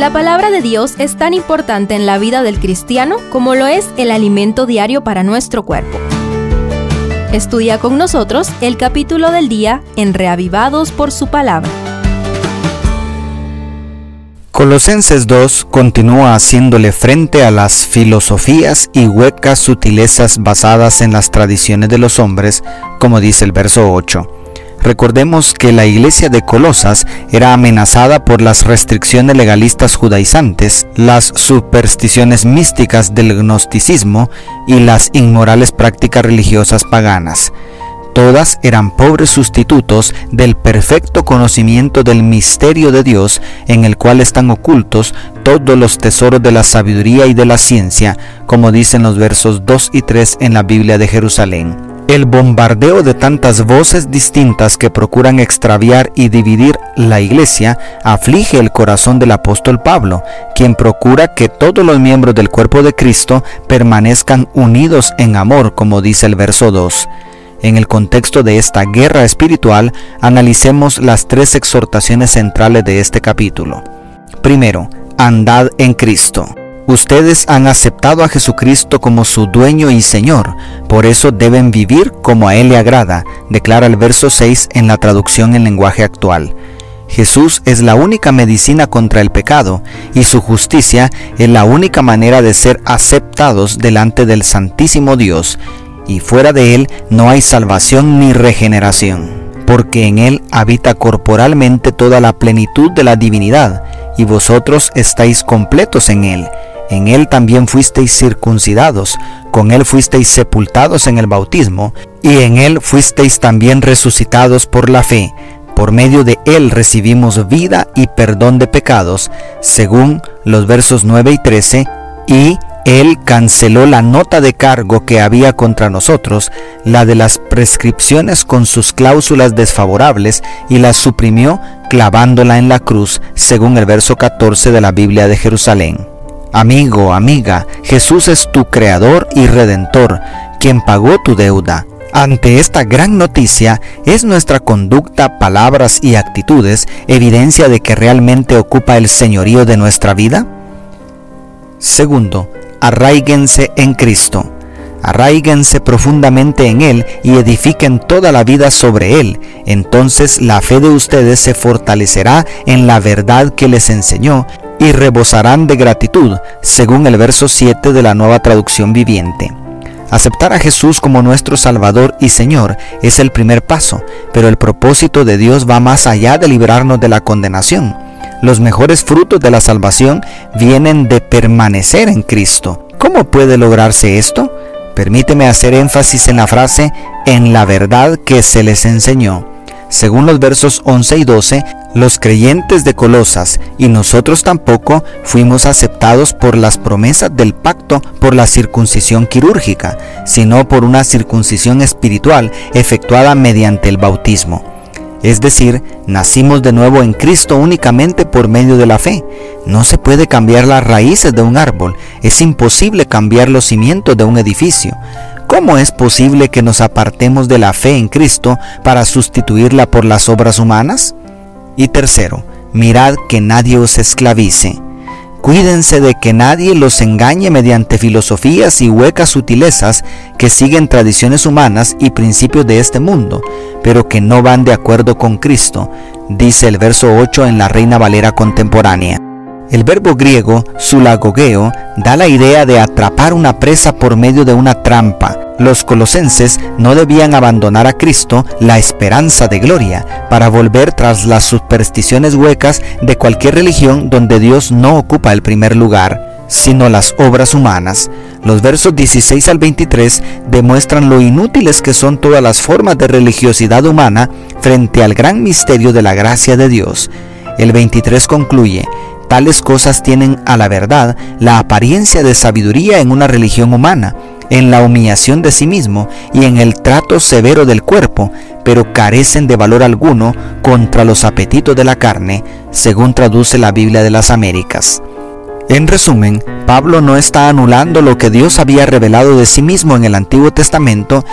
La palabra de Dios es tan importante en la vida del cristiano como lo es el alimento diario para nuestro cuerpo. Estudia con nosotros el capítulo del día en Reavivados por su palabra. Colosenses 2 continúa haciéndole frente a las filosofías y huecas sutilezas basadas en las tradiciones de los hombres, como dice el verso 8. Recordemos que la iglesia de Colosas era amenazada por las restricciones legalistas judaizantes, las supersticiones místicas del gnosticismo y las inmorales prácticas religiosas paganas. Todas eran pobres sustitutos del perfecto conocimiento del misterio de Dios en el cual están ocultos todos los tesoros de la sabiduría y de la ciencia, como dicen los versos 2 y 3 en la Biblia de Jerusalén. El bombardeo de tantas voces distintas que procuran extraviar y dividir la iglesia aflige el corazón del apóstol Pablo, quien procura que todos los miembros del cuerpo de Cristo permanezcan unidos en amor, como dice el verso 2. En el contexto de esta guerra espiritual, analicemos las tres exhortaciones centrales de este capítulo. Primero, andad en Cristo. Ustedes han aceptado a Jesucristo como su dueño y Señor, por eso deben vivir como a Él le agrada, declara el verso 6 en la traducción en lenguaje actual. Jesús es la única medicina contra el pecado y su justicia es la única manera de ser aceptados delante del Santísimo Dios, y fuera de Él no hay salvación ni regeneración, porque en Él habita corporalmente toda la plenitud de la divinidad, y vosotros estáis completos en Él en él también fuisteis circuncidados, con él fuisteis sepultados en el bautismo, y en él fuisteis también resucitados por la fe. Por medio de él recibimos vida y perdón de pecados, según los versos 9 y 13, y él canceló la nota de cargo que había contra nosotros, la de las prescripciones con sus cláusulas desfavorables, y la suprimió clavándola en la cruz, según el verso 14 de la Biblia de Jerusalén. Amigo, amiga, Jesús es tu creador y redentor, quien pagó tu deuda. Ante esta gran noticia, ¿es nuestra conducta, palabras y actitudes evidencia de que realmente ocupa el señorío de nuestra vida? Segundo, arraíguense en Cristo. Arraíguense profundamente en Él y edifiquen toda la vida sobre Él. Entonces la fe de ustedes se fortalecerá en la verdad que les enseñó y rebosarán de gratitud, según el verso 7 de la nueva traducción viviente. Aceptar a Jesús como nuestro Salvador y Señor es el primer paso, pero el propósito de Dios va más allá de librarnos de la condenación. Los mejores frutos de la salvación vienen de permanecer en Cristo. ¿Cómo puede lograrse esto? Permíteme hacer énfasis en la frase en la verdad que se les enseñó. Según los versos 11 y 12, los creyentes de Colosas y nosotros tampoco fuimos aceptados por las promesas del pacto por la circuncisión quirúrgica, sino por una circuncisión espiritual efectuada mediante el bautismo. Es decir, nacimos de nuevo en Cristo únicamente por medio de la fe. No se puede cambiar las raíces de un árbol, es imposible cambiar los cimientos de un edificio. ¿Cómo es posible que nos apartemos de la fe en Cristo para sustituirla por las obras humanas? Y tercero, mirad que nadie os esclavice. Cuídense de que nadie los engañe mediante filosofías y huecas sutilezas que siguen tradiciones humanas y principios de este mundo, pero que no van de acuerdo con Cristo, dice el verso 8 en la Reina Valera contemporánea. El verbo griego sulagogeo da la idea de atrapar una presa por medio de una trampa. Los colosenses no debían abandonar a Cristo la esperanza de gloria para volver tras las supersticiones huecas de cualquier religión donde Dios no ocupa el primer lugar, sino las obras humanas. Los versos 16 al 23 demuestran lo inútiles que son todas las formas de religiosidad humana frente al gran misterio de la gracia de Dios. El 23 concluye, Tales cosas tienen a la verdad la apariencia de sabiduría en una religión humana, en la humillación de sí mismo y en el trato severo del cuerpo, pero carecen de valor alguno contra los apetitos de la carne, según traduce la Biblia de las Américas. En resumen, Pablo no está anulando lo que Dios había revelado de sí mismo en el Antiguo Testamento,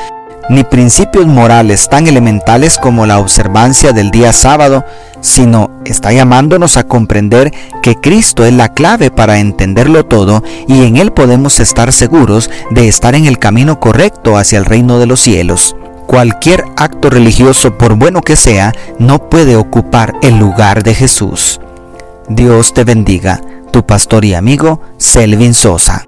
ni principios morales tan elementales como la observancia del día sábado, sino está llamándonos a comprender que Cristo es la clave para entenderlo todo y en Él podemos estar seguros de estar en el camino correcto hacia el reino de los cielos. Cualquier acto religioso, por bueno que sea, no puede ocupar el lugar de Jesús. Dios te bendiga, tu pastor y amigo Selvin Sosa.